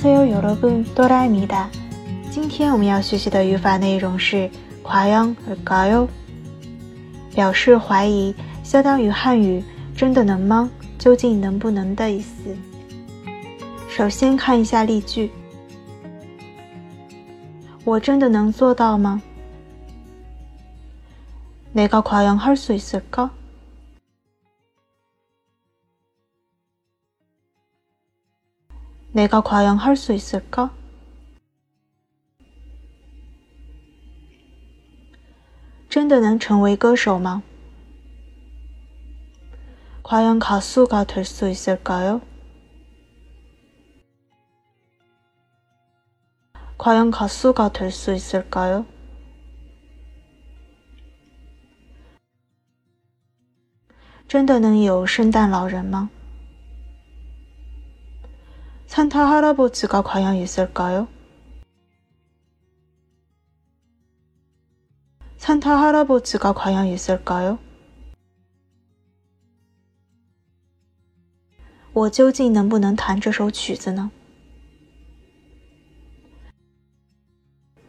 안녕하세요 여러분, 또라입니다. 今天我们要学习的语法内容是 과연 할까요? 表示怀疑，相当于汉语“真的能吗？究竟能不能”的意思。首先看一下例句。我真的能做到吗？ 내가 과연 할 수 있을까? 내가 과연 할 수 있을까? 전的能成为歌手吗? 과연 가수가 될 수 있을까요? 과연 가수가 될 수 있을까요? 真的能有圣诞老人吗？ 산타 할아버지가 과연 있을까요? 산타 할아버지가 과연 있을까요? 我究竟能不能弹这首曲子呢?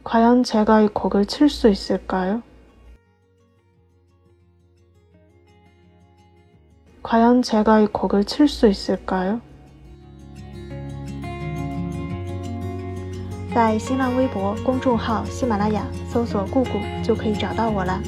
과연 제가 이 곡을 칠 수 있을까요? 과연 제가 이 곡을 칠 수 있을까요? 在新浪微博公众号“喜马拉雅”搜索“姑姑”就可以找到我了。